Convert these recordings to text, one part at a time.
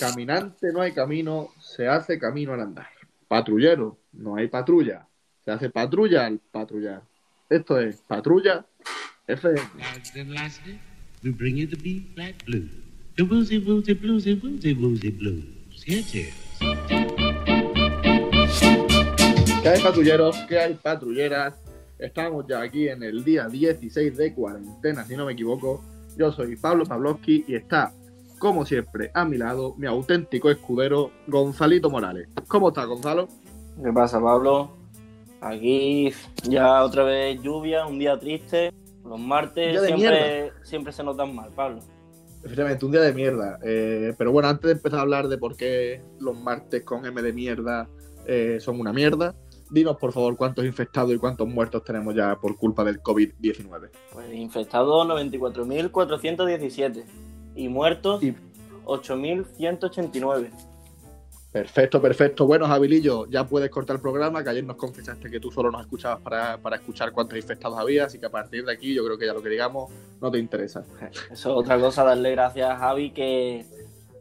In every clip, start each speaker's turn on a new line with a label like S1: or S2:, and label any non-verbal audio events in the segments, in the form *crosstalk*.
S1: Caminante no hay camino, se hace camino al andar. Patrullero, no hay patrulla, se hace patrulla al patrullar. Esto es Patrulla FM. ¿Qué hay patrulleros? ¿Qué hay patrulleras? Estamos ya aquí en el día 16 de cuarentena, si no me equivoco. Yo soy Pablo Pavlovsky y está, como siempre, a mi lado mi auténtico escudero, Gonzalito Morales. ¿Cómo está, Gonzalo?
S2: ¿Qué pasa, Pablo? Aquí ya otra vez lluvia, un día triste. Los martes siempre, siempre se notan mal, Pablo.
S1: Efectivamente, un día de mierda. Eh, pero bueno, antes de empezar a hablar de por qué los martes con M de mierda eh, son una mierda, dinos por favor cuántos infectados y cuántos muertos tenemos ya por culpa del COVID-19.
S2: Pues infectados 94.417 y muertos
S1: Y-
S2: 8.189.
S1: Perfecto, perfecto. Bueno, Jabilillo, ya puedes cortar el programa, que ayer nos confesaste que tú solo nos escuchabas para, para escuchar cuántos infectados había, así que a partir de aquí yo creo que ya lo que digamos no te interesa.
S2: Eso es otra cosa, darle gracias a Javi que,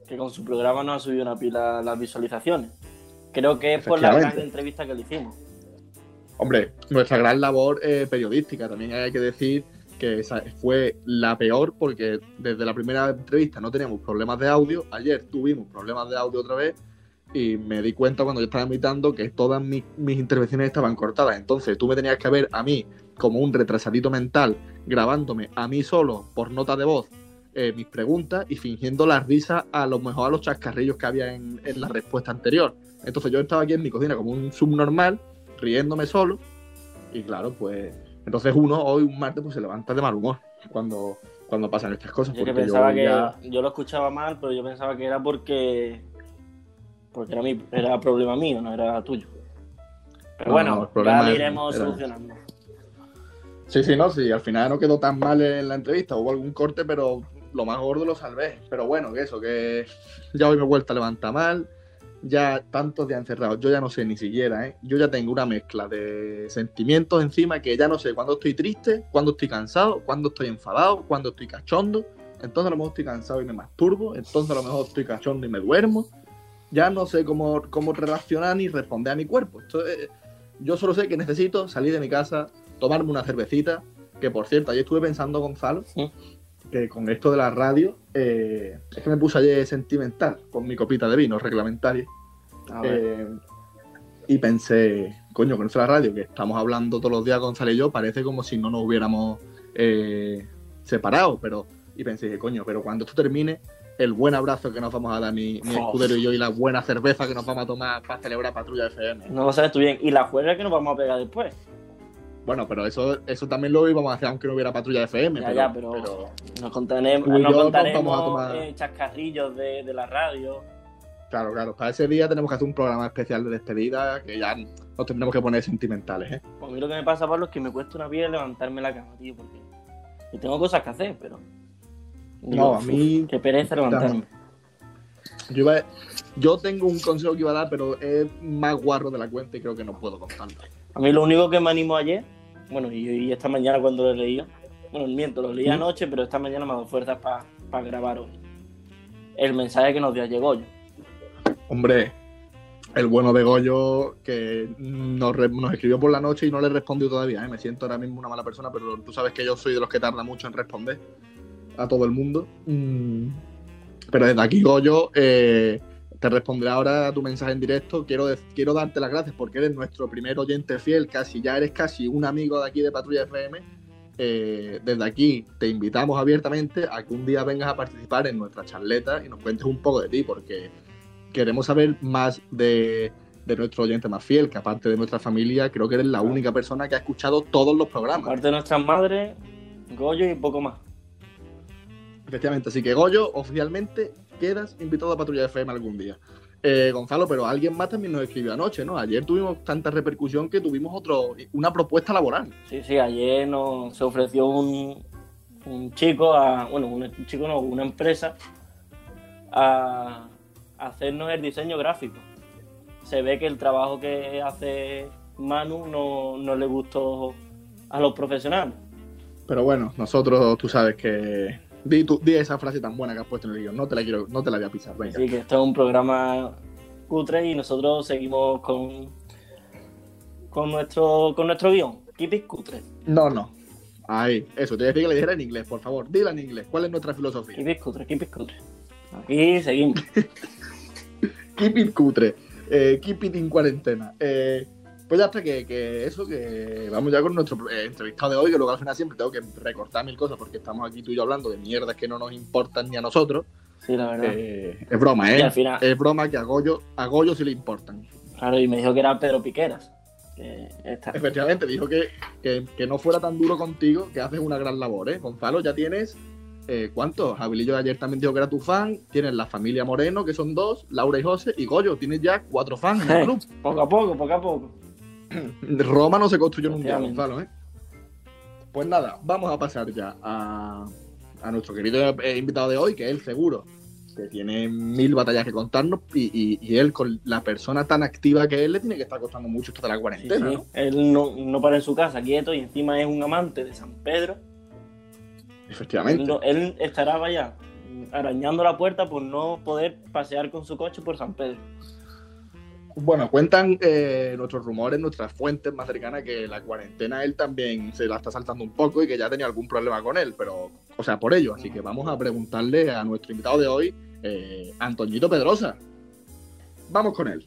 S2: que con su programa nos ha subido una pila las visualizaciones. Creo que es por la gran entrevista que le hicimos.
S1: Hombre, nuestra gran labor eh, periodística, también hay que decir que esa fue la peor porque desde la primera entrevista no teníamos problemas de audio, ayer tuvimos problemas de audio otra vez y me di cuenta cuando yo estaba invitando que todas mis, mis intervenciones estaban cortadas, entonces tú me tenías que ver a mí como un retrasadito mental grabándome a mí solo por nota de voz eh, mis preguntas y fingiendo la risa a lo mejor a los chascarrillos que había en, en la respuesta anterior. Entonces yo estaba aquí en mi cocina como un subnormal, riéndome solo, y claro, pues entonces uno hoy un martes pues se levanta de mal humor cuando, cuando pasan estas cosas.
S2: Yo que pensaba que
S1: ya-
S2: yo lo escuchaba mal, pero yo pensaba que era porque porque era mi era problema mío, no era tuyo. Pero
S1: No,
S2: bueno,
S1: no,
S2: ya lo iremos
S1: era-
S2: solucionando.
S1: Sí, sí, no, sí, al final no quedó tan mal en la entrevista, hubo algún corte, pero lo más gordo lo salvé. Pero bueno, que eso, que ya hoy me he vuelto a levantar mal, ya tantos días encerrados, yo ya no sé ni siquiera, ¿eh? Yo ya tengo una mezcla de sentimientos encima que ya no sé cuándo estoy triste, cuándo estoy cansado, cuándo estoy enfadado, cuándo estoy cachondo. Entonces a lo mejor estoy cansado y me masturbo, entonces a lo mejor estoy cachondo y me duermo. Ya no sé cómo, cómo relacionar ni responder a mi cuerpo. Esto es- yo solo sé que necesito salir de mi casa, tomarme una cervecita, que por cierto, ayer estuve pensando, Gonzalo. Que con esto de la radio, eh, es que me puse ayer sentimental con mi copita de vino reglamentaria.
S2: A ver,
S1: eh, y pensé, coño, con esto de la radio, que estamos hablando todos los días Gonzalo y yo, parece como si no nos hubiéramos eh, separado, pero, y pensé, coño, pero cuando esto termine, el buen abrazo que nos vamos a dar mi, mi escudero y yo y la buena cerveza que nos vamos a tomar para celebrar Patrulla FM.
S2: no lo sabes tú bien. Y la juega que nos vamos a pegar después.
S1: Bueno, pero eso, eso también lo íbamos a hacer aunque no hubiera patrulla FM.
S2: Ya,
S1: pero,
S2: ya, pero-
S1: pero,
S2: Nos contaremos,
S1: Tú y
S2: nos contaremos
S1: vamos a tomar-
S2: eh, chascarrillos de, de la radio.
S1: claro, claro, para ese día tenemos que hacer un programa especial de despedida que ya nos tendremos que poner sentimentales, ¿eh?
S2: Pues a mí lo que me pasa, Pablo, es que me cuesta una vida levantarme la cama, tío, porque yo tengo cosas que hacer, pero...
S1: No, a mí-
S2: Qué pereza levantarme.
S1: Yo, iba- yo tengo un consejo que iba a dar, pero es más guarro de la cuenta y creo que no puedo contarlo.
S2: A mí lo único que me animó ayer, bueno, y, y esta mañana cuando lo leía, bueno, miento, lo leí anoche, pero esta mañana me ha dado fuerzas para grabar hoy. El mensaje que nos dio llegó yo.
S1: Hombre, el bueno de Goyo que nos, nos escribió por la noche y no le respondió todavía, ¿eh? Me siento ahora mismo una mala persona, pero tú sabes que yo soy de los que tarda mucho en responder a todo el mundo. Mm, Pero desde aquí, Goyo, eh, te responderé ahora a tu mensaje en directo. Quiero, quiero darte las gracias porque eres nuestro primer oyente fiel, casi ya eres casi un amigo de aquí de Patrulla FM. Eh, desde aquí te invitamos abiertamente a que un día vengas a participar en nuestra charleta y nos cuentes un poco de ti, porque queremos saber más de, de nuestro oyente más fiel, que aparte de nuestra familia, creo que eres la única persona que ha escuchado todos los programas.
S2: Aparte de nuestras madres, Goyo y poco más.
S1: Efectivamente, así que Goyo, oficialmente quedas invitado a Patrulla FM algún día. Eh, Gonzalo, pero alguien más también nos escribió anoche, ¿no? Ayer tuvimos tanta repercusión que tuvimos otro, una propuesta laboral.
S2: Sí, sí, ayer nos se ofreció un, un chico, a, bueno, un chico no, una empresa, a, a hacernos el diseño gráfico. Se ve que el trabajo que hace Manu no, no le gustó a los profesionales.
S1: Pero bueno, nosotros, tú sabes que Di, tú- di esa frase tan buena que has puesto en el guion. No te la quiero, no te la voy a pisar. Venga.
S2: Así que esto es un programa cutre y nosotros seguimos con, con, nuestro, con nuestro guion. Keep it cutre.
S1: No, no. Ahí, eso, te voy a decir que le dijera en inglés, por favor. Dila en inglés. ¿Cuál es nuestra filosofía?
S2: Keep it cutre, keep it cutre. Aquí seguimos. *laughs*
S1: Keep it cutre. Eh, keep it in cuarentena. Eh, pues ya hasta que, que eso, que vamos ya con nuestro eh, entrevistado de hoy, que luego al final siempre tengo que recortar mil cosas porque estamos aquí tú y yo hablando de mierdas que no nos importan ni a nosotros.
S2: Sí, la verdad.
S1: Eh, es broma, ¿eh?
S2: al final-
S1: Es broma que a Goyo, a Goyo sí le importan.
S2: Claro, y me dijo que era Pedro Piqueras. Que está-
S1: Efectivamente, dijo que, que, que no fuera tan duro contigo, que haces una gran labor, ¿eh? Gonzalo, ya tienes. Eh, ¿Cuántos? Abilillo ayer también dijo que era tu fan. Tienes la familia Moreno, que son dos, Laura y José, y Goyo. Tienes ya cuatro fans en el *laughs* club.
S2: Poco a poco, poco a poco. *clears throat*
S1: Roma no se construyó en un día. Gonzalo, ¿eh? Pues nada, vamos a pasar ya a, a nuestro querido eh, invitado de hoy, que es el seguro, que tiene mil batallas que contarnos, y, y- y él, con la persona tan activa que es, le tiene que estar costando mucho esto de la cuarentena,
S2: sí.
S1: ¿no?
S2: Él no, no para en su casa quieto y encima es un amante de San Pedro.
S1: Efectivamente.
S2: Él, él estará, vaya, arañando la puerta por no poder pasear con su coche por San Pedro.
S1: Bueno, cuentan eh, nuestros rumores, nuestras fuentes más cercanas, que la cuarentena él también se la está saltando un poco y que ya tenía algún problema con él, pero, o sea, por ello. Así que vamos a preguntarle a nuestro invitado de hoy, eh, Antoñito Pedrosa. Vamos con él.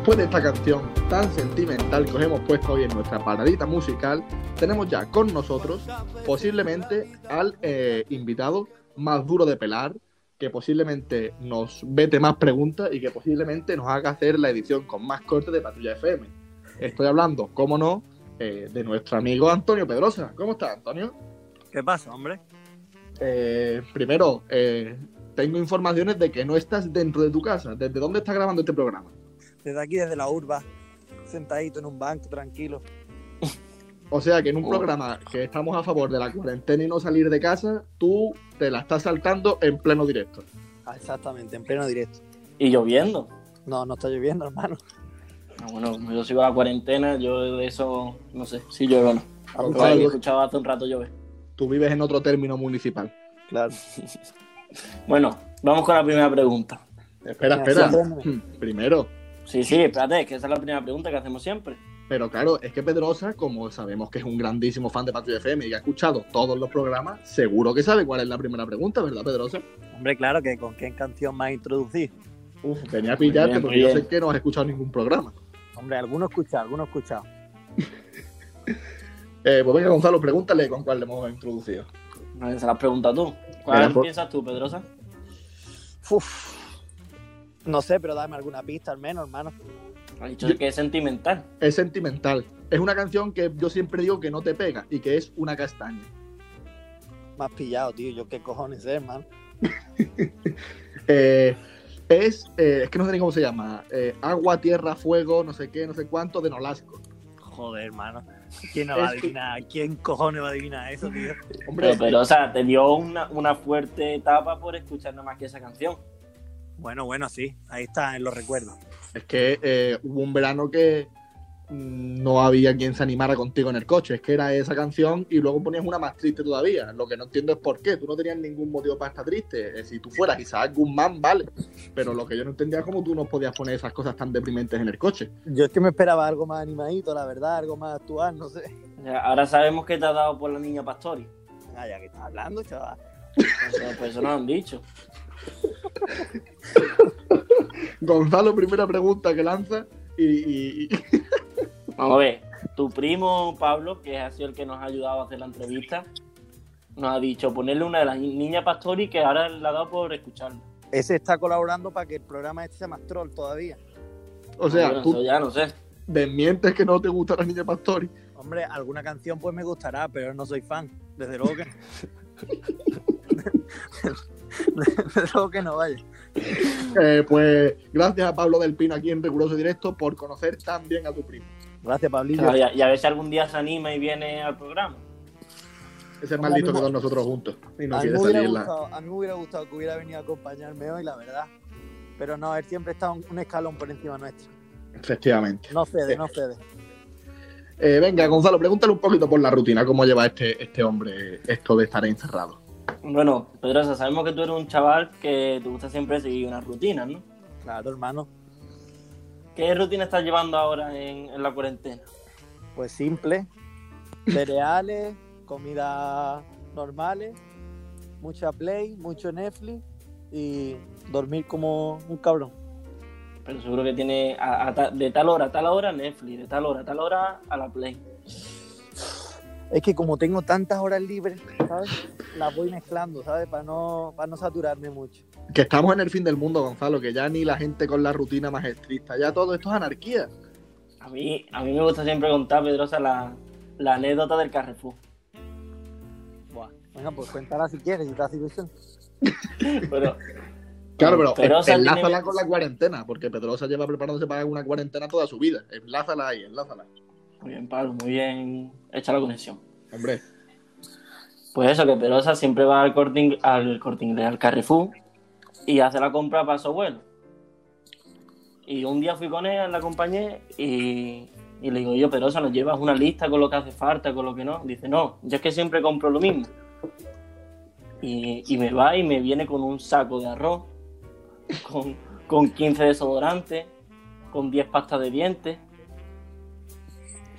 S1: Después de esta canción tan sentimental que os hemos puesto hoy en nuestra paradita musical, tenemos ya con nosotros posiblemente al eh, invitado más duro de pelar, que posiblemente nos vete más preguntas y que posiblemente nos haga hacer la edición con más corte de Patrulla FM. Estoy hablando, cómo no, eh, de nuestro amigo Antonio Pedrosa. ¿Cómo estás, Antonio?
S3: ¿Qué pasa, hombre?
S1: Eh, primero, eh, tengo informaciones de que no estás dentro de tu casa. ¿Desde dónde estás grabando este programa?
S3: Desde aquí, desde la urba, sentadito en un banco, tranquilo.
S1: O sea que en un
S2: Oh.
S1: programa que estamos a favor de la cuarentena y no salir de casa, tú te la estás saltando en pleno directo.
S3: Ah, exactamente, en pleno directo.
S2: Y lloviendo.
S3: No, no está lloviendo, hermano.
S2: Ah, bueno, como yo sigo la cuarentena, yo de eso no sé si llueve o no. Aunque
S1: Gonzalo,
S2: he escuchado hace un rato llover.
S1: tú vives en otro término municipal.
S3: Claro. *laughs*
S2: Bueno, vamos con la primera pregunta.
S1: Espera, espera. *laughs* Primero,
S2: Sí, sí, espérate, que esa es la primera pregunta que hacemos siempre.
S1: pero claro, es que Pedrosa, como sabemos que es un grandísimo fan de Patria FM y que ha escuchado todos los programas, seguro que sabe cuál es la primera pregunta, ¿verdad, Pedrosa?
S3: Hombre, claro, que con qué canción más introducir.
S1: Uf, venía a pillarte
S2: bien,
S1: porque yo sé que no has escuchado ningún programa.
S3: Hombre, alguno escuchado, alguno escuchado. *laughs*
S1: Eh, pues venga, Gonzalo, pregúntale con cuál le hemos introducido.
S2: No, Esa la pregunta tú. ¿Cuál
S1: por-
S2: piensas tú, Pedrosa?
S3: Uf. No sé, pero dame alguna pista al menos, hermano.
S2: Ha dicho
S1: Yo-
S2: que es sentimental.
S1: Es sentimental. Es una canción que yo siempre digo que no te pega y que es una castaña.
S3: Más pillado, tío. Yo qué cojones sé, hermano. *laughs*
S1: Eh, es, eh, es que no sé ni cómo se llama. Eh, agua, tierra, fuego, no sé qué, no sé cuánto, de Nolasco.
S3: Joder, hermano. ¿Quién no va a adivinar? ¿Quién cojones va a adivinar eso, tío?
S1: Hombre,
S2: Pero, pero, o sea, te dio una, una fuerte etapa por escuchar nada más que esa canción.
S3: Bueno, bueno, sí. Ahí está, en los recuerdos.
S1: es que eh, hubo un verano que mm, no había quien se animara contigo en el coche. Es que era esa canción y luego ponías una más triste todavía. Lo que no entiendo es por qué. Tú no tenías ningún motivo para estar triste. Eh, si tú fueras Isaac Guzmán, vale. Pero lo que yo no entendía es cómo tú no podías poner esas cosas tan deprimentes en el coche.
S3: Yo es que me esperaba algo más animadito, la verdad, algo más actual, no sé.
S2: Ahora sabemos que te ha dado por la niña Pastori.
S3: Ah, ya que estás hablando, chaval.
S2: Eso, pues eso nos han dicho. *laughs*
S1: Gonzalo, primera pregunta que lanza y,
S2: Vamos a ver. Tu primo Pablo, que ha sido el que nos ha ayudado a hacer la entrevista, nos ha dicho ponerle una de las niñas Pastori que ahora le ha dado por escucharlo.
S3: Ese está colaborando para que el programa este sea más troll todavía.
S1: O sea,
S2: Bueno,
S1: tú
S2: ya no sé.
S1: desmientes que no te gusta la niña Pastori.
S3: Hombre, alguna canción pues me gustará, pero no soy fan. Desde luego que. *laughs* Luego que no vaya.
S1: Eh, pues gracias a Pablo del Pino aquí en Riguroso Directo por conocer tan bien a tu primo.
S3: Gracias, Pablillo.
S2: Claro, y, a, y a ver si algún día se anima y viene al programa.
S1: Ese es más listo que todos nosotros juntos. Y no
S3: a, mí
S1: quiere
S3: me hubiera
S1: salir en la...
S3: gustado, a mí me hubiera gustado que hubiera venido a acompañarme hoy, la verdad. Pero no, él siempre está un, un escalón por encima nuestro.
S1: Efectivamente.
S3: No cede, no cede.
S1: Eh, venga, Gonzalo, pregúntale un poquito por la rutina, cómo lleva este, este hombre esto de estar encerrado.
S2: Bueno, Pedrosa, sabemos que tú eres un chaval que te gusta siempre seguir una rutina, ¿no?
S3: Claro, hermano.
S2: ¿Qué rutina estás llevando ahora en, en la cuarentena?
S3: Pues simple. Cereales, comida normales, mucha play, mucho Netflix y dormir como un cabrón.
S2: Pero seguro que tiene a- a ta- de tal hora a tal hora Netflix, de tal hora a tal hora a la Play.
S3: Es que como tengo tantas horas libres, ¿sabes? Las voy mezclando, ¿sabes? Para no, para no saturarme mucho.
S1: Que estamos en el fin del mundo, Gonzalo, que ya ni la gente con la rutina más estricta, ya todo esto es anarquía.
S2: A mí, a mí me gusta siempre contar, Pedrosa, la, la anécdota del Carrefour.
S3: Buah. Venga, pues cuéntala si quieres, si te hace ilusión. *laughs*
S2: Pero,
S1: Claro, pero
S2: Pedrosa tiene-
S1: enlázala con la cuarentena, porque Pedrosa lleva preparándose para una cuarentena toda su vida. Enlázala ahí, enlázala.
S2: Muy bien, Pablo, muy bien hecha la conexión.
S1: Hombre,
S2: Pues eso, que Pedrosa siempre va al corte, al corte inglés, al Carrefour, y hace la compra para su abuelo. Y un día fui con él, la acompañé, y, y le digo yo, Pedrosa, ¿nos llevas una lista con lo que hace falta, con lo que no? Dice, no, yo es que siempre compro lo mismo. Y, y me va y me viene con un saco de arroz, con, con 15 desodorantes, con 10 pastas de dientes.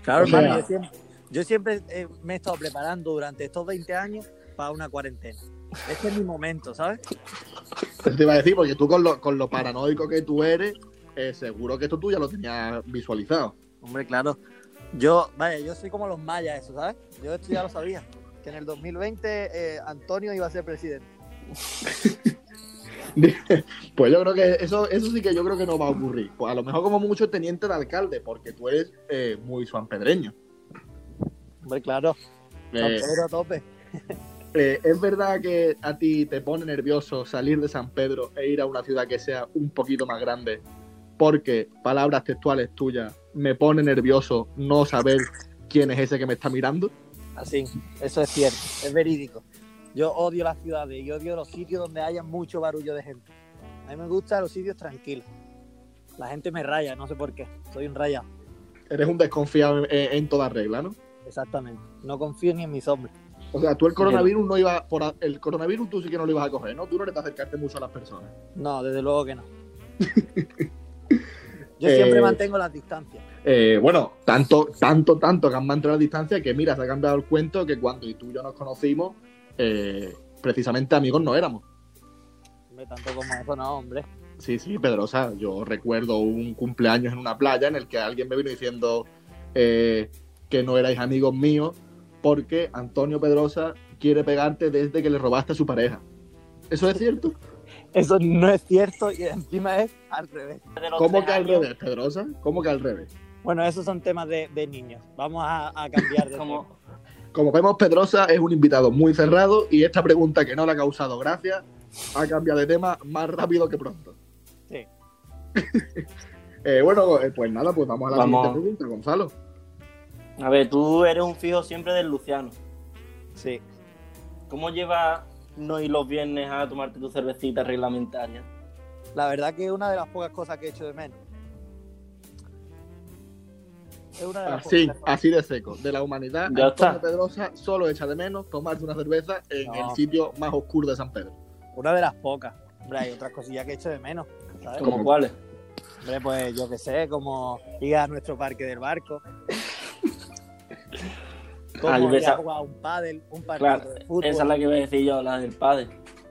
S3: Claro,
S1: O sea-
S3: hermano, yo siempre, yo siempre, eh, me he estado preparando durante estos 20 años para una cuarentena. Este es mi momento, ¿sabes?
S1: te iba a decir, porque tú con lo, con lo paranoico que tú eres, eh, seguro que esto tú ya lo tenías visualizado.
S3: Hombre, claro. Yo, vaya, yo soy como los mayas, eso, ¿sabes? Yo esto ya lo sabía. Que en el 2020 eh, Antonio iba a ser presidente. *laughs* *laughs*
S1: Pues yo creo que eso, eso sí que yo creo que no va a ocurrir. Pues a lo mejor como mucho teniente de alcalde, porque tú eres eh, muy suanpedreño.
S3: Hombre, claro. San
S1: Eh,
S3: Pedro a tope. *laughs*
S1: eh, ¿Es verdad que a ti te pone nervioso salir de San Pedro e ir a una ciudad que sea un poquito más grande? Porque, palabras textuales tuyas, me pone nervioso no saber quién es ese que me está mirando.
S3: Así, eso es cierto, es verídico. Yo odio las ciudades y odio los sitios donde haya mucho barullo de gente. A mí me gustan los sitios tranquilos. La gente me raya, no sé por qué. Soy un rayado.
S1: Eres un desconfiado en, toda regla, ¿no?
S3: Exactamente. No confío ni en mis hombres.
S1: O sea, tú el coronavirus no iba por el coronavirus tú sí que no lo ibas a coger, ¿no? Tú no eres de acercarte mucho a las personas.
S3: No, desde luego que no. *laughs* Yo
S1: Eh,
S3: siempre mantengo las distancias.
S1: Eh, bueno, tanto, tanto, tanto que han mantenido la distancia que mira, se ha cambiado el cuento que cuando tú y yo nos conocimos, eh, precisamente amigos no éramos.
S3: Hombre, tanto como eso, no, hombre.
S1: Sí, sí, Pedrosa. Yo recuerdo un cumpleaños en una playa en el que alguien me vino diciendo eh, que no erais amigos míos porque Antonio Pedrosa quiere pegarte desde que le robaste a su pareja. ¿Eso es cierto? *laughs*
S3: Eso no es cierto y encima es al revés.
S1: ¿Cómo que al
S2: años,
S1: revés, Pedrosa? ¿Cómo que al revés?
S3: Bueno, esos son temas de, de niños. Vamos a, a cambiar de *laughs*
S2: Como,
S3: tema.
S1: Como vemos, Pedrosa es un invitado muy cerrado y esta pregunta que no le ha causado gracia ha cambiado de tema más rápido que pronto.
S3: Sí. *laughs*
S1: Eh, bueno, eh, pues nada, pues vamos a la
S2: Vamos.
S1: siguiente pregunta, Gonzalo.
S2: a ver, tú eres un fijo siempre del Luciano.
S3: Sí.
S2: ¿Cómo llevas no ir los viernes a tomarte tu cervecita reglamentaria?
S3: La verdad que es una de las pocas cosas que he hecho de menos. Es una de las
S1: Así,
S3: cosas.
S1: así de seco. De la humanidad,
S2: Ya
S1: Antonio
S2: está.
S1: Pedrosa solo echa de menos tomarse una cerveza en
S3: No.
S1: el sitio más oscuro de San Pedro.
S3: Una de las pocas. Hombre, hay otras cosillas que he hecho de menos. ¿sabes?
S2: ¿Como
S1: ¿Cómo?
S2: cuáles?
S3: Hombre, pues yo qué sé, como ir a nuestro parque del barco. *laughs*
S2: Ah, yo
S3: Como ir a jugar un pádel, un partido
S2: Claro,
S3: de fútbol.
S2: esa es la que iba a decir yo, la del padre.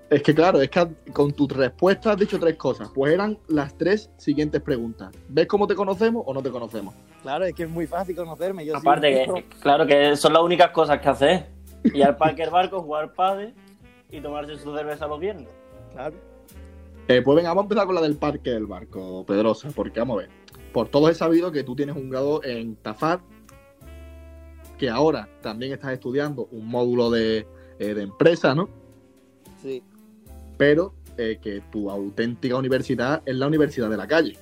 S1: Es que claro, es que con tu respuesta has dicho tres cosas. Pues eran las tres siguientes preguntas. ¿Ves cómo te conocemos o no te conocemos?
S3: Claro, es que es muy fácil conocerme. Yo
S2: Aparte que, claro que son las únicas cosas que haces. Y al parque del barco jugar padre y tomarse su cerveza los viernes.
S3: Claro.
S1: Eh, pues venga, vamos a empezar con la del parque del barco, Pedrosa, porque vamos a ver. Por todos he sabido que tú tienes un grado en Tafar, que ahora también estás estudiando un módulo de, eh, de empresa, ¿no?
S3: Sí.
S1: Pero eh, que tu auténtica universidad es la universidad de la calle.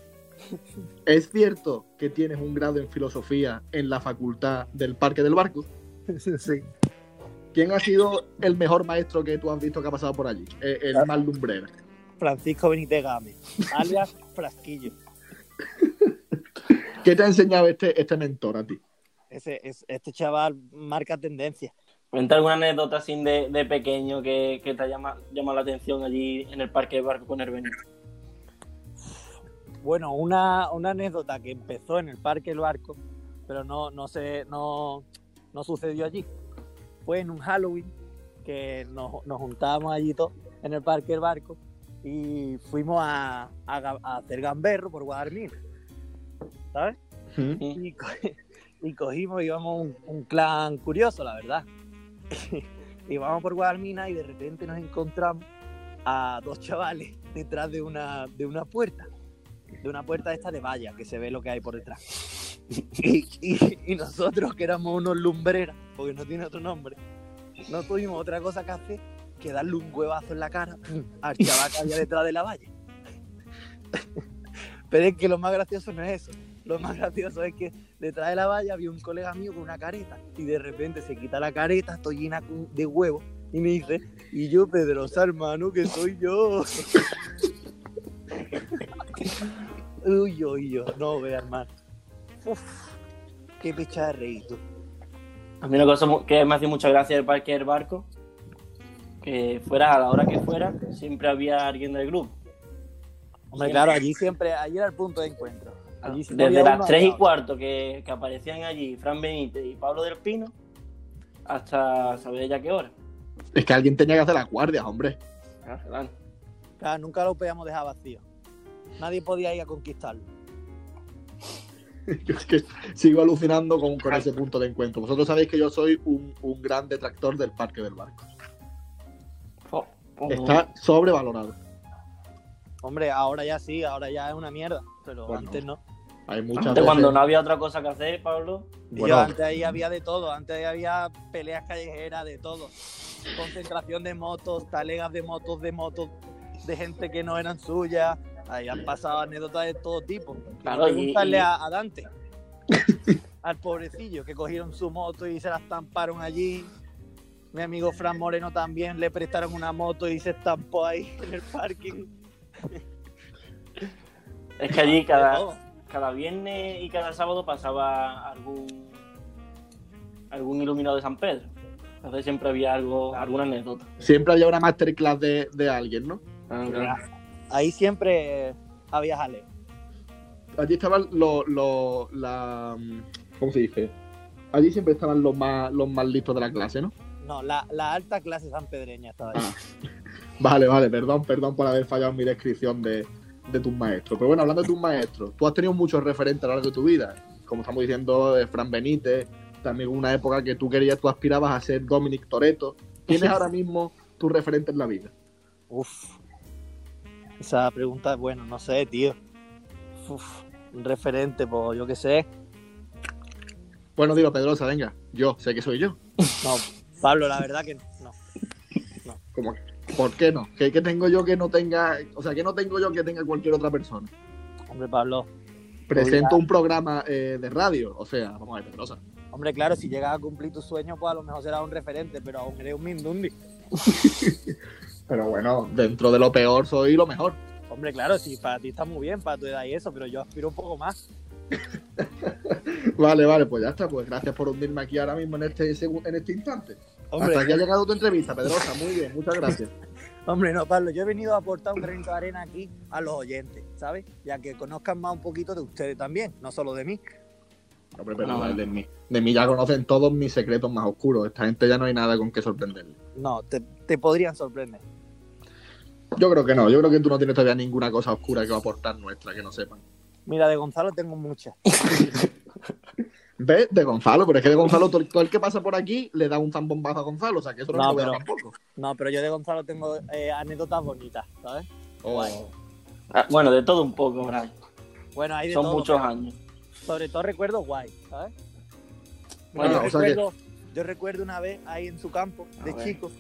S1: ¿Es cierto que tienes un grado en filosofía en la facultad del parque del barco? *laughs*
S3: sí.
S1: ¿Quién ha sido el mejor maestro que tú has visto que ha pasado por allí? Eh, el más lumbrera.
S3: Francisco Benítez Gámez, alias *laughs* Frasquillo.
S1: ¿Qué te ha enseñado este, este mentor a ti?
S3: Ese, es, este chaval marca tendencia.
S2: Cuenta alguna anécdota así de, de pequeño que, que te ha llama, llamado la atención allí en el parque del barco con el Benito.
S3: Bueno, una, una anécdota que empezó en el Parque del Barco, pero no, no, se, no, no sucedió allí. Fue en un Halloween que nos, nos juntábamos allí todos en el Parque del Barco y fuimos a, a hacer gamberro por Guadalmina. ¿Sabes? Y, co- *laughs* y cogimos, íbamos un, un clan curioso, la verdad. *laughs* íbamos por Guadalmina y de repente nos encontramos a dos chavales detrás de una, de una puerta. De una puerta esta de valla, que se ve lo que hay por detrás. *laughs* Y, nosotros, que éramos unos lumbreras, porque no tiene otro nombre, no tuvimos otra cosa que hacer que darle un huevazo en la cara al chaval que había detrás de la valla. *laughs* Pero es que lo más gracioso no es eso. Lo más gracioso es que detrás de la valla había un colega mío con una careta y de repente se quita la careta, estoy llena de huevo y me dice, y yo Pedrosa hermano, que soy yo. *laughs* uy, uy, uy, no vea hermano. Uf, qué pecha de reír tú.
S2: A mí una cosa que me hace mucha gracia del parque del barco, que fueras a la hora que fuera, siempre había alguien del grupo.
S3: Hombre, claro, allí siempre, allí era el punto de encuentro. Allí no
S2: Desde
S3: había
S2: las
S3: uno,
S2: 3 y cuarto que, que aparecían allí Fran Benítez y Pablo del Pino, hasta saber ya qué hora.
S1: Es que alguien tenía que hacer las guardias, hombre.
S2: Ah, claro.
S3: Claro, nunca lo podíamos dejar vacío. Nadie podía ir a conquistarlo. *laughs*
S1: Yo es que sigo alucinando con, con ese punto de encuentro. Vosotros sabéis que yo soy un, un gran detractor del parque del barco.
S2: Oh, oh,
S1: Está sobrevalorado.
S3: Hombre, ahora ya sí, ahora ya es una mierda, pero
S1: Bueno,
S3: antes no.
S1: Hay muchas
S2: Antes, cuando no había otra cosa que hacer, Pablo,
S1: Bueno,
S3: yo, antes ahí había de todo, antes ahí había peleas callejeras, de todo. Concentración de motos, talegas de motos, de motos de gente que no eran suyas. Ahí han pasado anécdotas de todo tipo.
S2: Claro, y-
S3: Preguntarle
S2: y-
S3: a, a Dante, *laughs* al pobrecillo, que cogieron su moto y se la estamparon allí. Mi amigo Fran Moreno también le prestaron una moto y se estampó ahí *laughs* en el parking.
S2: es que allí
S3: De
S2: cada, cada viernes y cada sábado pasaba algún algún iluminado de San Pedro. Entonces siempre había algo, alguna anécdota.
S1: siempre había una masterclass de, de alguien, ¿no?
S3: Ahí siempre había jaleo.
S1: Allí estaban los, los, la, ¿cómo se dice? Allí siempre estaban los más, los más listos de la clase, ¿no?
S3: No, la, la alta clase sanpedreña estaba ahí.
S1: Ah. *laughs* Vale, vale, perdón, perdón por haber fallado en mi descripción de, de tus maestros. Pero bueno, hablando de tus maestros, tú has tenido muchos referentes a lo largo de tu vida. Como estamos diciendo, Fran Benítez, también una época que tú querías, tú aspirabas a ser Dominic Toretto. ¿Quién es *laughs* ahora mismo tu referente en la vida?
S3: Uf. Esa pregunta bueno, no sé, tío. Uf, un referente, pues yo qué sé.
S1: Bueno, digo, Pedrosa, venga, yo sé que soy yo.
S3: No, Pablo, la verdad que no.
S1: Como, ¿Por qué no? ¿Qué, qué tengo yo que no tenga, o sea, que no tengo yo que tenga cualquier otra persona?
S3: Hombre, Pablo.
S1: Presento un programa eh, de radio, o sea, vamos a ver, Pedrosa.
S3: Hombre, claro, si llegas a cumplir tu sueño, pues a lo mejor serás un referente, pero aún eres un Mindundi. *laughs*
S1: Pero bueno, dentro de lo peor soy lo mejor.
S3: Hombre, claro, sí, para ti está muy bien, para tu edad y eso, pero yo aspiro un poco más. *laughs*
S1: Vale, vale, pues ya está. Pues gracias por hundirme aquí ahora mismo en este, en este instante.
S3: Hombre,
S1: Hasta aquí ha llegado tu entrevista, Pedrosa. Muy bien, muchas gracias. *laughs*
S3: hombre, no, Pablo, yo he venido a aportar un granito de arena aquí a los oyentes, ¿sabes? Ya que conozcan más un poquito de ustedes también, no solo de mí.
S1: Hombre, pero
S2: no.
S1: de, mí, de mí ya conocen todos mis secretos más oscuros. Esta gente ya no hay nada con que sorprenderle.
S3: No, te, te podrían sorprender.
S1: Yo creo que no. Yo creo que tú no tienes todavía ninguna cosa oscura que aportar nuestra que no sepan.
S3: Mira, de Gonzalo tengo muchas. *laughs*
S1: ¿Ves? De Gonzalo, pero es que de Gonzalo, todo, todo el que pasa por aquí le da un zambombazo a Gonzalo, o sea que eso no,
S3: No,
S1: lo voy a tampoco.
S3: No, pero yo de Gonzalo tengo eh, anécdotas bonitas, ¿sabes?
S1: Oh.
S2: Ah, Bueno, de todo un poco, Brian.
S3: Bueno, hay de
S2: Son
S3: todo,
S2: muchos
S3: pero
S2: años.
S3: Sobre todo recuerdos guay, ¿sabes?
S2: Bueno,
S3: yo,
S1: o sea que-
S3: recuerdo, yo recuerdo una vez ahí en su campo,
S2: A
S3: de
S2: ver.
S3: chico,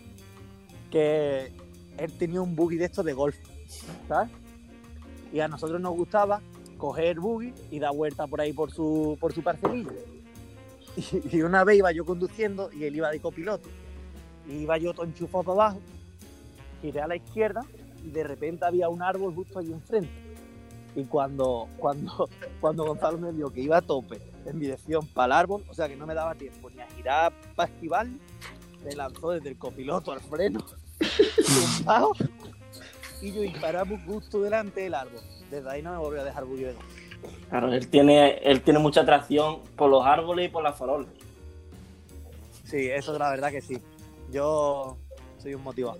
S3: que él tenía un buggy de estos de golf, ¿sabes? Y a nosotros nos gustaba coger buggy y dar vuelta por ahí por su, por su parcelilla. *laughs* Y, una vez iba yo conduciendo y él iba de copiloto. Y iba yo todo enchufado para abajo, giré a la izquierda y de repente había un árbol justo ahí enfrente. Y cuando, cuando, *laughs* cuando Gonzalo me vio que iba a tope en dirección para el árbol, o sea que no me daba tiempo ni a girar para esquivarlo, se lanzó desde el copiloto al freno, y yo disparamos justo delante del árbol. Desde ahí no me volvió a dejar bullo de nuevo.
S2: Claro, él tiene, él tiene mucha atracción por los árboles y por las farolas.
S3: Sí, eso es la verdad que sí. Yo soy un motivado.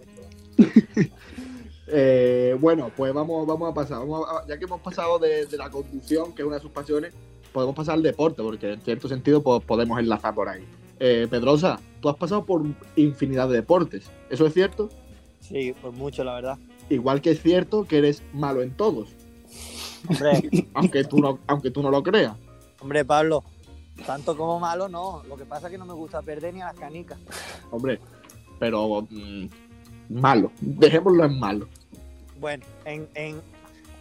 S3: *laughs*
S1: Eh, bueno, pues vamos, vamos a pasar. Vamos a- ya que hemos pasado de, de la conducción, que es una de sus pasiones, podemos pasar al deporte, porque en cierto sentido pues, podemos enlazar por ahí. Eh, Pedrosa, tú has pasado por infinidad de deportes. ¿Eso es cierto?
S3: Sí, por mucho, la verdad.
S1: Igual que es cierto que eres malo en todos,
S3: Hombre, *laughs*
S1: aunque tú no, aunque tú no lo creas.
S3: hombre, Pablo, tanto como malo no. Lo que pasa es que no me gusta perder ni a las canicas.
S1: Hombre, pero mm, malo. Dejémoslo en malo.
S3: Bueno, en, en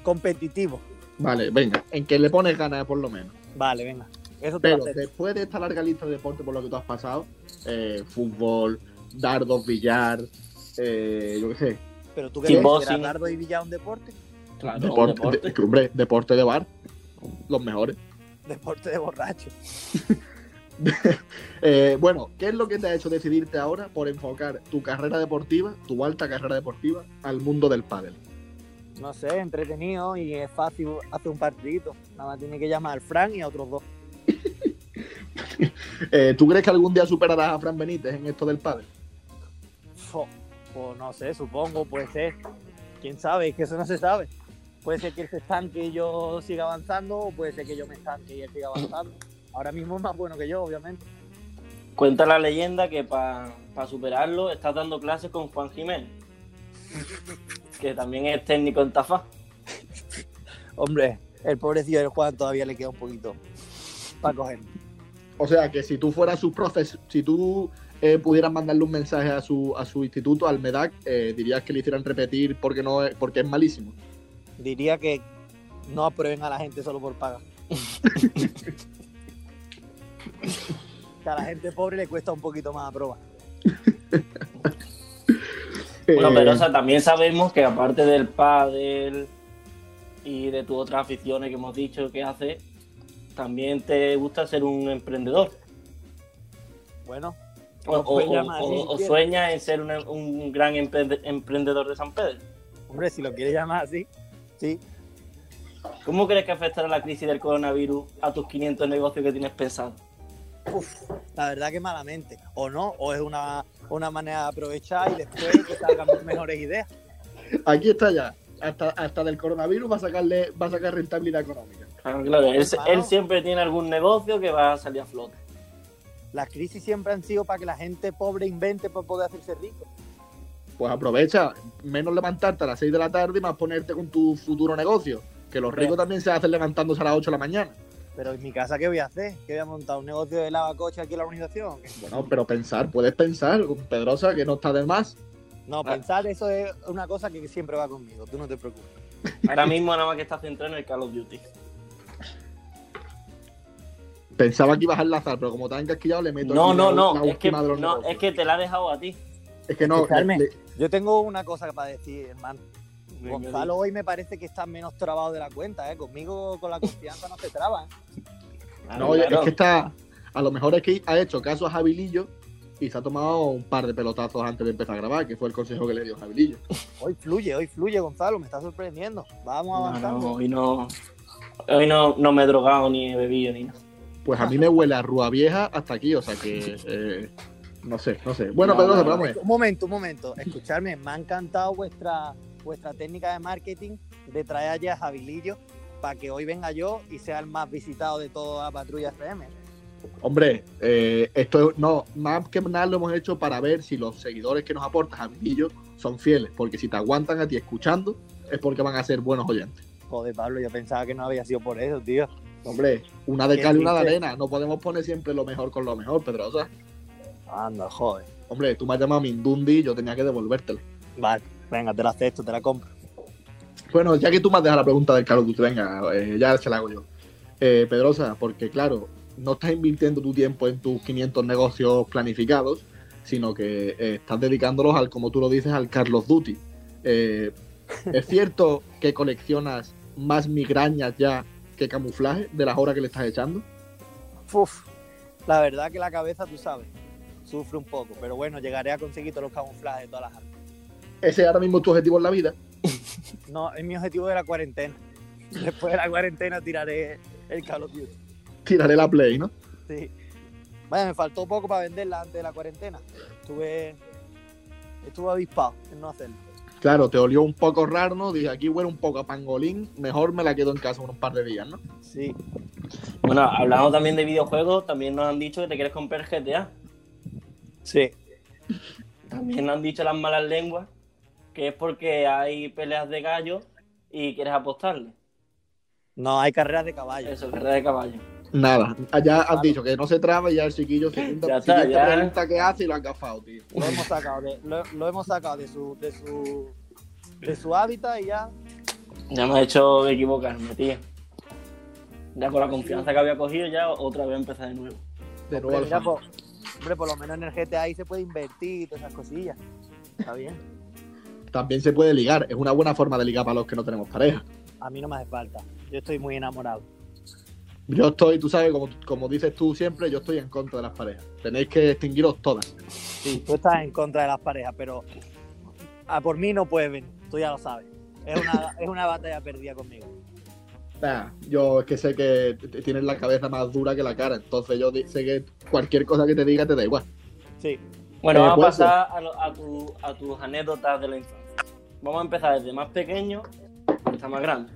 S3: competitivo.
S1: Vale, venga, en que le pones ganas por lo menos.
S3: Vale, venga. Eso te
S1: Pero después de esta larga lista de deportes por lo que tú has pasado, eh, fútbol, dardos, billar, eh, yo qué sé,
S3: Pero tú que
S2: Kickboxing.
S3: consideras dardo y billar un deporte,
S2: Claro,
S1: deporte,
S2: deporte.
S1: de- hombre, deporte de bar, los mejores. *laughs*
S3: deporte de borracho. *laughs*
S1: Eh, bueno, ¿qué es lo que te ha hecho decidirte ahora por enfocar tu carrera deportiva, tu alta carrera deportiva, al mundo del pádel?
S3: No sé, entretenido y es fácil hacer un partidito. Nada más tiene que llamar al Fran y a otros dos. *laughs*
S1: Eh, ¿Tú crees que algún día superarás a Fran Benítez en esto del pádel?
S3: Pues no sé, supongo, puede ser. Quién sabe, es que eso no se sabe. Puede ser que él se estanque y yo siga avanzando, o puede ser que yo me estanque y él siga avanzando. Ahora mismo es más bueno que yo, obviamente.
S2: Cuenta la leyenda que para superarlo estás dando clases con Juan Jiménez, que también es técnico en Tafá. *laughs*
S3: Hombre, el pobrecillo del Juan todavía le queda un poquito para coger.
S1: O sea, que si tú fueras su profesor, si tú eh, pudieras mandarle un mensaje a su, a su instituto, al MEDAC, eh, dirías que le hicieran repetir porque, no es, porque es malísimo.
S3: Diría que no aprueben a la gente solo por pagar. *laughs* que a la gente pobre le cuesta un poquito más aprobar.
S2: Bueno,
S1: Eh,
S2: pero o sea, también sabemos que aparte del pádel y de tus otras aficiones que hemos dicho que haces, también te gusta ser un emprendedor.
S3: Bueno,
S2: O, o-
S3: si
S2: sueñas en ser un, un gran emprende- emprendedor de San Pedro.
S3: hombre, si lo quieres llamar así, sí.
S2: ¿Cómo crees que afectará la crisis del coronavirus a tus 500 negocios que tienes pensado?
S3: La verdad que malamente. O no, o es una, una manera de aprovechar y después que salgan *laughs* mejores ideas.
S1: Aquí está ya. Hasta, hasta del coronavirus va a sacarle, va a sacar rentabilidad económica.
S2: Claro, claro, él,
S3: Claro.
S2: él siempre tiene algún negocio que va a salir a flote.
S3: Las crisis siempre han sido para que la gente pobre invente para poder hacerse rico.
S1: Pues aprovecha, menos levantarte a las 6 de la tarde y más ponerte con tu futuro negocio. Que los ricos también se hacen levantándose a las 8 de la mañana.
S3: Pero en mi casa, ¿qué voy a hacer? ¿Qué voy a montar? ¿Un negocio de lavacoche aquí en la qué?
S1: Bueno, pero pensar, puedes pensar, Pedrosa, que no está de más.
S3: No,
S2: Ah.
S3: pensar eso es una cosa que siempre va conmigo, tú no te preocupes.
S2: Ahora mismo nada más que está centrado en el Call of Duty.
S1: Pensaba que ibas a enlazar, pero como te han encasquillado, le meto
S2: No, no,
S1: la-
S2: no,
S1: la
S2: es que, no, es que te la ha dejado a ti.
S1: Es que no, le-
S3: Yo tengo una cosa para decir, hermano.
S2: Venga,
S3: Gonzalo hoy me parece que está menos trabado de la cuenta, ¿eh? Conmigo con la confianza no se traba. ¿eh?
S2: Claro,
S1: no,
S2: claro.
S1: es que está. A lo mejor es que ha hecho caso a Jabilillo y se ha tomado un par de pelotazos antes de empezar a grabar, que fue el consejo que le dio Jabilillo.
S3: Hoy fluye, hoy fluye, Gonzalo, me está sorprendiendo. Vamos
S2: No,
S3: avanzando.
S2: no, hoy no, hoy no, no me he drogado ni he bebido ni nada.
S1: Pues a mí me huele a rúa vieja hasta aquí, o sea que. eh, no sé, no sé. Bueno,
S2: No,
S1: Pedrosa,
S2: no,
S1: pero vamos a ver.
S3: Un momento, un momento. Escucharme, me ha encantado vuestra, vuestra técnica de marketing de traer allá a Jabilillo para que hoy venga yo y sea el más visitado de toda la patrulla FM.
S1: Hombre, eh, esto es- no, más que nada lo hemos hecho para ver si los seguidores que nos aportas a yo son fieles, porque si te aguantan a ti escuchando, es porque van a ser buenos oyentes.
S3: Joder, Pablo, yo pensaba que no había sido por eso, tío.
S1: Hombre, una de cal y una de arena, no podemos poner siempre lo mejor con lo mejor, Pedrosa.
S3: Anda, joder.
S1: Hombre, tú me has llamado Mindundi y yo tenía que devolvértelo.
S3: Vale, venga, te la acepto, te la compro.
S1: Bueno, ya que tú me has dejado la pregunta del Call of Duty, venga, eh, ya se la hago yo. Eh, Pedrosa, porque claro, no estás invirtiendo tu tiempo en tus 500 negocios planificados, sino que eh, estás dedicándolos al, como tú lo dices, al Carlos Duty. Eh, ¿Es *laughs* cierto que coleccionas más migrañas ya que camuflaje de las horas que le estás echando?
S3: Uf, la verdad que la cabeza, tú sabes, sufre un poco, pero bueno, llegaré a conseguir todos los camuflajes de todas las armas.
S1: ¿Ese es ahora mismo tu objetivo en la vida? *laughs*
S3: No, es mi objetivo de la cuarentena. *laughs* Después de la cuarentena tiraré el Call of Duty.
S1: Tiraré la Play, ¿no?
S3: Sí. Vaya, me faltó poco para venderla antes de la cuarentena. Estuve, estuve avispado en no hacerlo.
S1: Claro, te olió un poco raro, ¿no? Dije, aquí huele un poco a pangolín, mejor me la quedo en casa unos par de días, ¿no?
S3: Sí.
S2: Bueno, hablando también de videojuegos, también nos han dicho que te quieres comprar GTA.
S3: Sí.
S2: También nos han dicho las malas lenguas que es porque hay peleas de gallos y quieres apostarle.
S3: No, hay carreras de caballo.
S2: Eso, carrera de caballo.
S1: Nada, ya has dicho que no se traba y ya el chiquillo segunda,
S2: Ya está,
S1: siguiente
S2: ya.
S1: pregunta que hace y lo han gafado, tío.
S3: Lo hemos sacado de, lo, lo hemos sacado de su, de su, de su hábitat y ya.
S2: Ya me ha hecho equivocarme, tío. Ya con la confianza que había cogido, ya otra vez empezar de nuevo.
S1: De nuevo
S3: Hombre, por, hombre, por lo menos en el GTA ahí se puede invertir y todas esas cosillas. Está bien.
S1: También se puede ligar, es una buena forma de ligar para los que no tenemos pareja.
S3: A mí no me hace falta. Yo estoy muy enamorado.
S1: Yo estoy, tú sabes, como, como dices tú siempre, yo estoy en contra de las parejas. Tenéis que extinguiros todas.
S3: Sí, tú estás en contra de las parejas, pero a por mí no puedes venir. Tú ya lo sabes. Es una, *laughs* es una batalla perdida conmigo.
S1: Nah, yo es que sé que tienes la cabeza más dura que la cara, entonces yo sé que cualquier cosa que te diga te da igual.
S3: Sí.
S2: Bueno,
S1: Eh,
S2: vamos a pasar a, lo- a tu- a tus anécdotas de la infancia. Vamos a empezar desde más pequeño hasta más grande.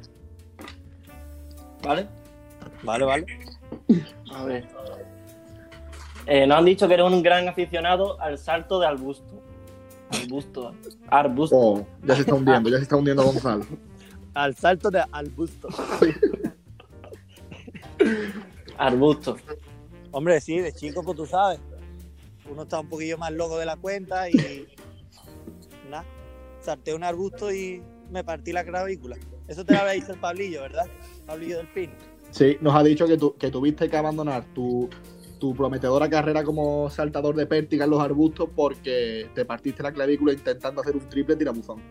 S2: ¿Vale?
S3: Vale, vale.
S2: A ver. Eh, nos han dicho que eres un gran aficionado al salto de arbusto. Arbusto. Arbusto.
S1: Oh, ya se está hundiendo, ya se está hundiendo Gonzalo.
S3: Al salto de al busto.
S2: Arbusto.
S3: Hombre, sí, de chico, pues tú sabes. Uno está un poquillo más loco de la cuenta y. Nada. Salté un arbusto y me partí la clavícula. Eso te lo había dicho el Pablillo, ¿verdad? Pablillo del Pino.
S1: Sí, nos ha dicho que, tu- que tuviste que abandonar tu, tu prometedora carrera como saltador de pértiga en los arbustos porque te partiste la clavícula intentando hacer un triple tirabuzón.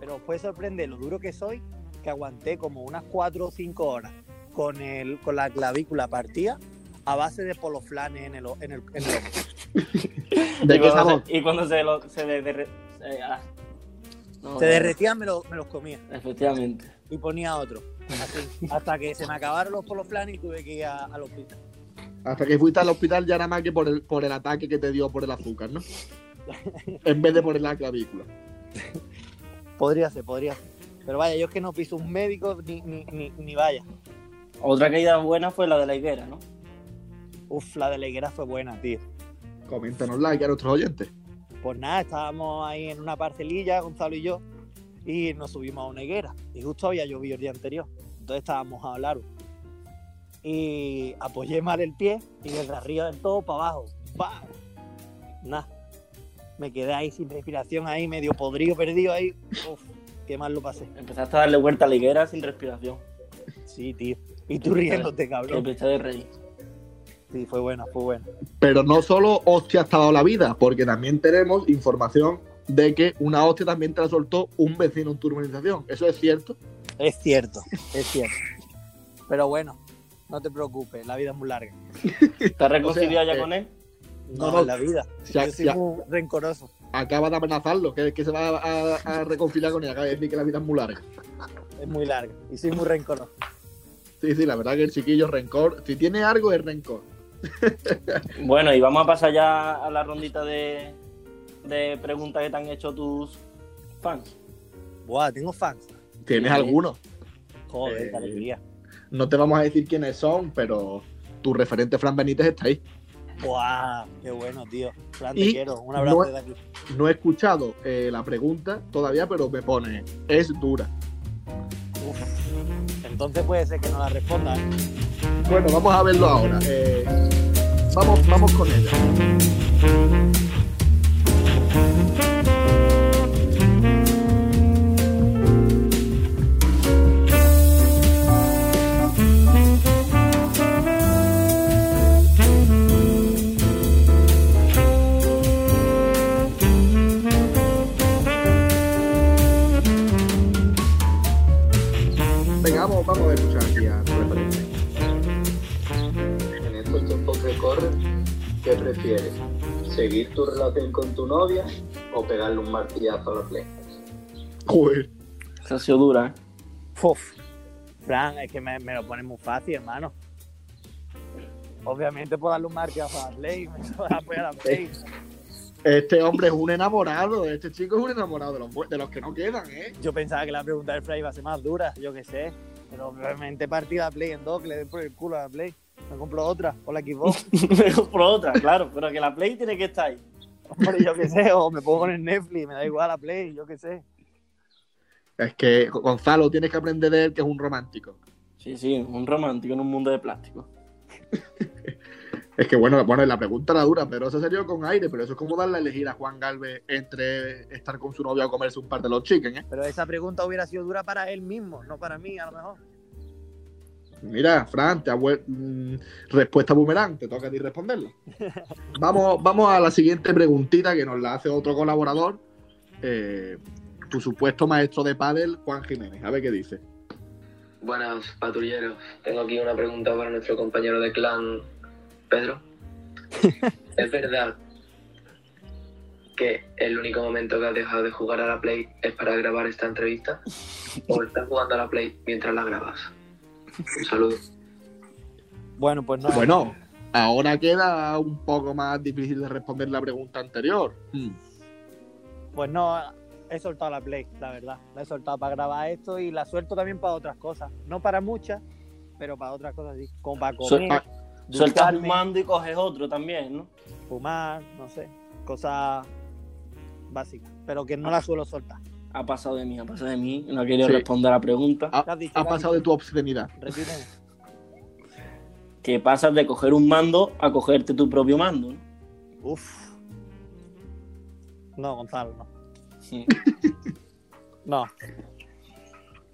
S3: Pero os puede sorprender lo duro que soy, que aguanté como unas 4 o 5 horas con, el, con la clavícula partida a base de poloflanes en el, en el, en el. *laughs*
S1: ¿De
S2: y,
S1: qué
S2: cuando
S1: sabor?
S2: se, y cuando se, lo, se de- derre- se- ah. No,
S3: Se derretían, me, lo- me los comía
S2: Efectivamente.
S3: Y ponía otro. Así, hasta que se me acabaron los poloflanes y tuve que ir a- al hospital.
S1: Hasta que fuiste al hospital ya nada más que por el, por el ataque que te dio por el azúcar, ¿no? *laughs* En vez de por la clavícula.
S3: Podría ser, podría ser. Pero vaya, yo es que no piso un médico ni, ni, ni, ni vaya.
S2: Otra caída buena fue la de la higuera, ¿no?
S3: Uf, la de la higuera fue buena, tío.
S1: Coméntanos like a nuestros oyentes.
S3: Pues nada, estábamos ahí en una parcelilla, Gonzalo y yo, y nos subimos a una higuera. Y justo había llovido el día anterior. Entonces estábamos a hablar. Y apoyé mal el pie y desde arriba del todo para abajo. ¡Pam! Nada. Me quedé ahí sin respiración, ahí medio podrido, perdido ahí. Uf, qué mal lo pasé.
S2: Empezaste a darle vuelta a la higuera sin respiración.
S3: Sí, tío. Y tú riéndote,
S2: Que
S3: cabrón.
S2: empecé de reír.
S3: Sí, fue buena, fue buena.
S1: Pero no solo hostia ha dado la vida, porque también tenemos información de que una hostia también te la soltó un vecino en tu urbanización. ¿Eso es cierto?
S3: Es cierto, es cierto. Pero bueno, no te preocupes, la vida es muy larga.
S2: ¿Estás reconciliado
S1: O sea,
S2: ya
S1: eh,
S2: con él?
S3: No,
S1: No,
S3: la vida.
S1: Ya-
S3: Yo soy
S1: ya.
S3: muy rencoroso.
S1: Acaba de amenazarlo, que, que se va a, a reconciliar con ella, acaba de decir que la vida es muy larga.
S3: Es muy larga. Y soy muy rencoroso.
S1: Sí, sí, la verdad que el chiquillo es rencor. Si tiene algo es rencor.
S2: Bueno, y vamos a pasar ya a la rondita de, de preguntas que te han hecho tus fans.
S3: Buah, tengo fans.
S1: ¿Tienes
S2: Sí.
S1: alguno?
S3: Joder,
S1: Eh,
S3: qué alegría.
S1: No te vamos a decir quiénes son, pero tu referente Fran Benítez está ahí.
S3: ¡Buah! ¡Qué bueno, tío! Fran, te quiero. Un abrazo
S1: no-
S3: desde aquí.
S1: No he escuchado eh, la pregunta todavía, pero me pone, es dura.
S3: Uf. Entonces puede ser que no la respondan.
S1: Bueno, vamos a verlo ahora. Eh, vamos, vamos con ella.
S4: ¿Qué prefieres? ¿Seguir tu relación con tu novia o pegarle un martillazo a la Play?
S1: Joder.
S2: Esa ha sido dura, ¿eh?
S3: Uf. Fran, es que me, me lo pones muy fácil, hermano. Obviamente puedo darle un marcazo a la Play, me *laughs* voy a apoyar a la Play.
S1: Este hombre es un enamorado, este chico es un enamorado de los, de los que no quedan, ¿eh?
S3: Yo pensaba que la pregunta del Fray iba a ser más dura, yo qué sé. Pero obviamente partí la Play en dos, que le den por el culo a la Play. Me compro otra, o la Xbox. *laughs*
S2: Me compro otra, claro, pero que la Play tiene que estar ahí.
S3: Hombre, yo qué sé, o me pongo en el Netflix, me da igual la Play, yo qué sé.
S1: Es que Gonzalo tienes que aprender de él que es un romántico.
S2: Sí, sí, un romántico en un mundo de plástico. *laughs*
S1: Es que bueno, bueno, la pregunta era dura, pero eso sería con aire, pero eso es como darle a elegir a Juan Galvez entre estar con su novia o comerse un par de los chicken, ¿eh?
S3: Pero esa pregunta hubiera sido dura para él mismo, no para mí, a lo mejor.
S1: Mira, Fran, te ha mm, respuesta boomerang, te toca a ti responderla. *laughs* Vamos, vamos a la siguiente preguntita que nos la hace otro colaborador, eh, tu supuesto maestro de pádel, Juan Jiménez. A ver qué dice.
S4: Buenas, patrulleros. Tengo aquí una pregunta para nuestro compañero de clan, Pedro. *laughs* ¿Es verdad que el único momento que has dejado de jugar a la Play es para grabar esta entrevista? ¿O estás jugando a la Play mientras la grabas? Un saludo.
S3: Bueno, pues no.
S1: Bueno, ahora queda un poco más difícil de responder la pregunta anterior. Hmm.
S3: Pues no, he soltado la Play, la verdad. La he soltado para grabar esto y la suelto también para otras cosas. No para muchas, pero para otras cosas sí. Como para
S2: Suel-
S3: comer,
S2: Sueltas un
S3: ducharme,
S2: mando y coges otro también, ¿no?
S3: fumar, no sé. Cosas básicas. Pero que no la suelo soltar.
S2: Ha pasado de mí, ha pasado de mí. No querido
S1: Sí.
S2: responder a la pregunta.
S1: Ha, ha
S3: ¿Qué has
S1: pasado de tu obscenidad.
S3: Repíteme.
S2: Que pasas de coger un mando a cogerte tu propio mando, ¿no?
S3: Uf. No, Gonzalo, no.
S2: Sí. *laughs*
S3: No.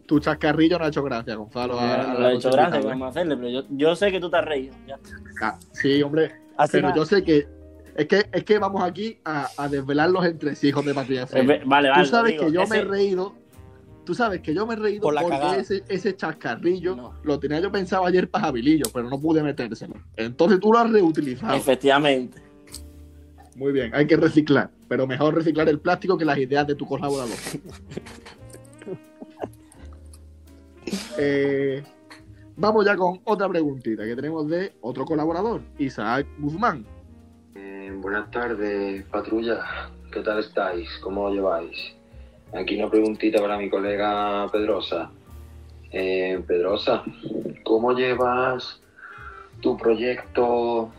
S1: Tu chascarrillo no ha hecho gracia, Gonzalo. a- a
S2: No lo he hecho gracia, vamos a hacerle, pero yo, yo sé que tú te has reído. Ya.
S1: Ah, Sí, hombre.
S3: Así
S1: Pero
S3: nada.
S1: yo sé que es que es que vamos aquí a, a desvelar los entresijos de Patrulla
S2: Eh,
S1: FM.
S2: ve- Vale, vale.
S1: Tú sabes
S2: digo,
S1: que yo me he reído. Tú sabes que yo me he reído
S3: Por la
S1: porque ese, ese chascarrillo
S2: No.
S1: lo tenía yo pensado ayer para Jabilillo, pero no pude metérselo. Entonces tú lo has reutilizado.
S2: Efectivamente.
S1: Muy bien, hay que reciclar. Pero mejor reciclar el plástico que las ideas de tu colaborador. *laughs* Eh, vamos ya con otra preguntita que tenemos de otro colaborador, Isaac Guzmán.
S4: Buenas tardes, patrulla. ¿Qué tal estáis? ¿Cómo lo lleváis? Aquí una preguntita para mi colega Pedrosa. Eh, Pedrosa, ¿cómo llevas tu proyecto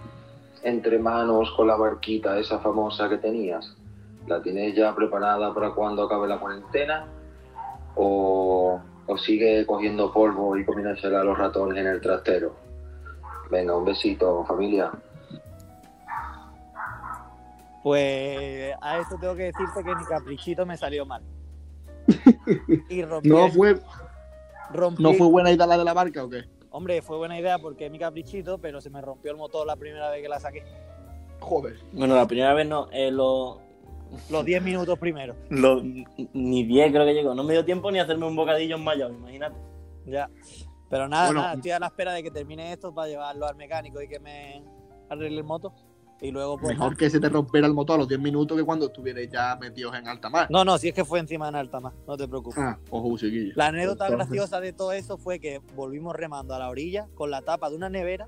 S4: entre manos con la barquita esa famosa que tenías? ¿La tienes ya preparada para cuando acabe la cuarentena? ¿O, o sigue cogiendo polvo y comiéndosela a los ratones en el trastero? Venga, un besito, familia.
S3: Pues a esto tengo que decirte que mi caprichito me salió mal. *laughs* Y rompí.
S1: ¿No fue,
S3: rompí-
S1: ¿No fue buena idea la de la barca o qué?
S3: Hombre, fue buena idea porque es mi caprichito, pero se me rompió el motor la primera vez que la saqué.
S1: Joder.
S2: Bueno, la primera vez no, eh, lo,
S3: Los 10 minutos primero.
S2: lo- ni 10 creo que llegó. No me dio tiempo ni a hacerme un bocadillo en Mayao, imagínate.
S3: Ya. Pero nada,
S1: Bueno.
S3: nada, estoy a la espera de que termine esto para llevarlo al mecánico y que me arregle el moto. Y luego, pues.
S1: Mejor que se te rompiera el motor a los 10 minutos que cuando estuvierais ya metidos en alta mar.
S3: No, no, si es que fue encima en alta más, no te preocupes.
S1: Ah, ojo, chiquillo.
S3: La anécdota
S1: Entonces-
S3: graciosa de todo eso fue que volvimos remando a la orilla con la tapa de una nevera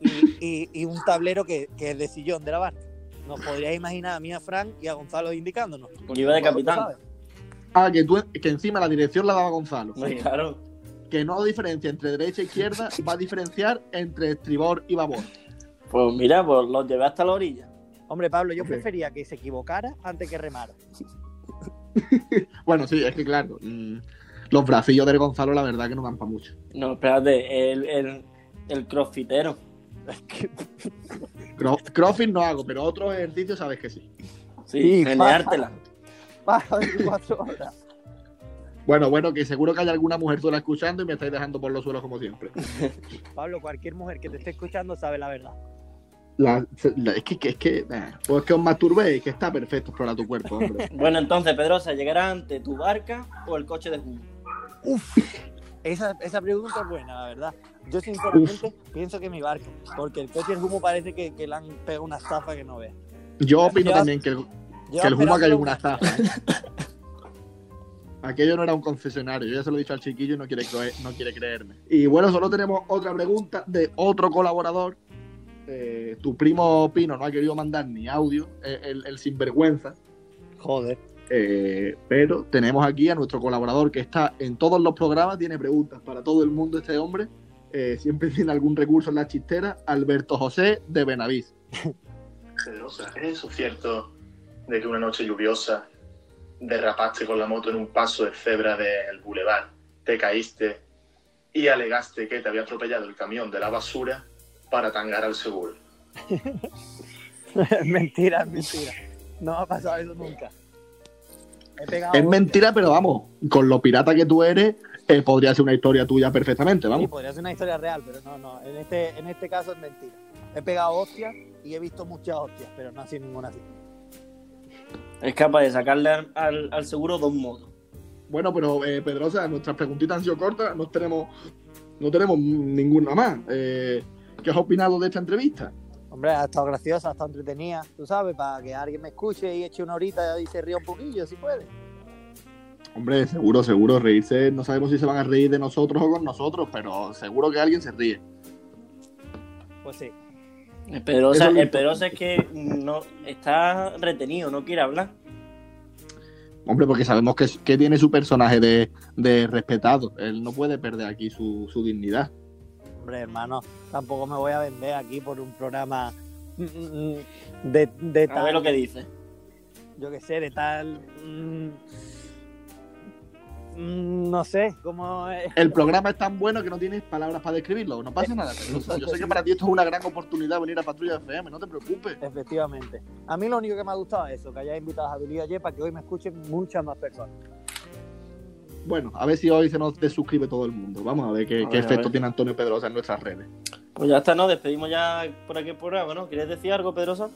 S3: y, y- y un tablero que, que es de sillón de la barca. Nos podríais imaginar a mí, a Frank y a Gonzalo indicándonos.
S2: Iba de capitán.
S1: Ah, que, tú, que encima la dirección la daba Gonzalo.
S2: Muy claro.
S1: que no diferencia entre derecha e izquierda, va a diferenciar entre estribor y babor.
S2: Pues mira, pues los llevé hasta la orilla.
S3: Hombre, Pablo, yo prefería que se equivocara antes que remara. *laughs*
S1: Bueno, sí, es que claro, mm, los bracillos del Gonzalo la verdad que no dan para mucho.
S2: No, espérate, el, el, el crossfitero.
S1: Cro- Crossfit no hago, pero otros ejercicios sabes que sí.
S2: Sí,
S3: Sí,
S2: meneártela.
S3: Baja 24 horas.
S1: Bueno, bueno, que seguro que hay alguna mujer sola escuchando y me estáis dejando por los suelos como siempre. *laughs*
S3: Pablo, cualquier mujer que te esté escuchando sabe la verdad.
S1: La- la- es que, que- es que, pues que os masturbéis, que está perfecto explorar tu cuerpo, hombre. *laughs*
S2: Bueno, entonces, Pedrosa, ¿llegará ante tu barca o el coche de humo?
S3: Esa, esa pregunta es buena, la verdad. Yo sinceramente pienso que mi barco, porque el coche del humo parece que, que le han pegado una estafa que no veas.
S1: Yo opino también que el, que el humo ha caído una estafa. ¿eh? *laughs* Aquello no era un concesionario, yo ya se lo he dicho al chiquillo y no quiere, creer- no quiere creerme. Y bueno, solo tenemos otra pregunta de otro colaborador. Eh, tu primo Pino no ha querido mandar ni audio, el, el sinvergüenza.
S3: Joder.
S1: Eh, pero tenemos aquí a nuestro colaborador que está en todos los programas, tiene preguntas para todo el mundo este hombre. Eh, siempre *laughs* tiene algún recurso en la chistera, Alberto José de Benavís.
S5: Pedrosa, ¿es eso cierto de que una noche lluviosa derrapaste con la moto en un paso de cebra del bulevar, te caíste y alegaste que te había atropellado el camión de la basura para tangar al seguro?
S3: es *laughs* mentira, es mentira. No ha pasado eso nunca.
S1: Es mentira, pero vamos, con lo pirata que tú eres, eh, podría ser una historia tuya perfectamente,
S3: Sí,
S1: vamos.
S3: podría ser una historia real, pero no, no. En este, en este caso es mentira. He pegado hostias y he visto muchas hostias, pero no así ninguna así.
S2: Es capaz de sacarle al, al- al seguro dos modos.
S1: Bueno, pero eh, Pedrosa, nuestras preguntitas han sido cortas, no tenemos, no tenemos ninguna más. Eh, ¿Qué has opinado de esta entrevista?
S3: Hombre, ha estado graciosa, ha estado entretenida, tú sabes, para que alguien me escuche y eche una horita y se ría un poquillo, si puede.
S1: Hombre, seguro, seguro, reírse, no sabemos si se van a reír de nosotros o con nosotros, pero seguro que alguien se ríe.
S3: Pues sí.
S2: El Pedrosa, el Pedrosa es que no está retenido, no quiere hablar.
S1: Hombre, porque sabemos que, que tiene su personaje de, de respetado. Él no puede perder aquí su, su dignidad.
S3: Hombre, hermano, tampoco me voy a vender aquí por un programa mm, mm, de, de
S2: A ver
S3: tal,
S2: lo que dice.
S3: yo qué sé, de tal... mm, no sé, cómo es.
S1: El programa es tan bueno que no tienes palabras para describirlo. No pasa nada. Yo sé que para ti esto es una gran oportunidad venir a Patrulla FM, no te preocupes.
S3: Efectivamente. A mí lo único que me ha gustado es eso, que hayáis invitado a Javier ayer para que hoy me escuchen muchas más personas.
S1: Bueno, a ver si hoy se nos desuscribe todo el mundo. Vamos a ver qué,
S2: A
S1: qué
S2: ver, a
S1: efecto
S2: ver.
S1: tiene Antonio Pedrosa en nuestras redes.
S2: Pues ya está, ¿no? Despedimos ya por aquí el programa, ¿no? ¿Quieres decir algo, Pedrosa?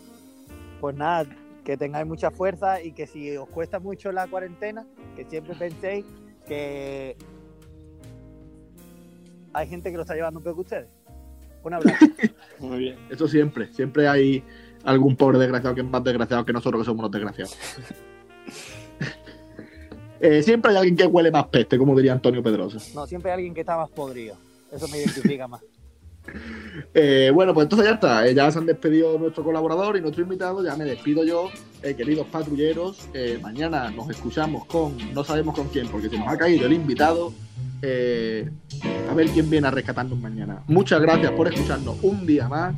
S3: Pues nada, que tengáis mucha fuerza y que si os cuesta mucho la cuarentena, que siempre penséis que hay gente que lo está llevando peor que ustedes. Un abrazo. *laughs*
S2: Muy bien.
S1: Eso siempre. Siempre hay algún pobre desgraciado que es más desgraciado que nosotros que somos los desgraciados. *laughs* Eh, siempre hay alguien que huele más peste, como diría Antonio Pedrosa.
S3: No, siempre hay alguien que está más podrido. Eso me identifica más. *laughs*
S1: Eh, bueno, pues entonces ya está. Eh, ya se han despedido nuestro colaborador y nuestro invitado. Ya me despido yo, eh, queridos patrulleros. Eh, mañana nos escuchamos con, no sabemos con quién, porque se nos ha caído el invitado. Eh, a ver quién viene a rescatarnos mañana. Muchas gracias por escucharnos un día más.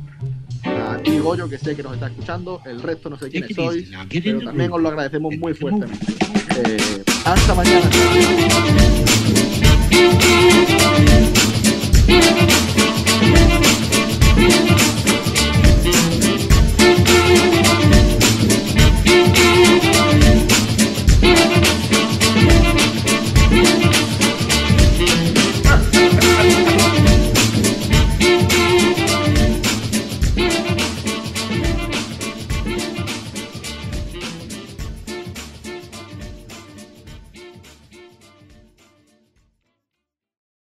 S1: A ti, Goyo, que sé que nos está escuchando. El resto no sé quiénes sois. Pero también os lo agradecemos muy fuertemente. Eh, hasta mañana.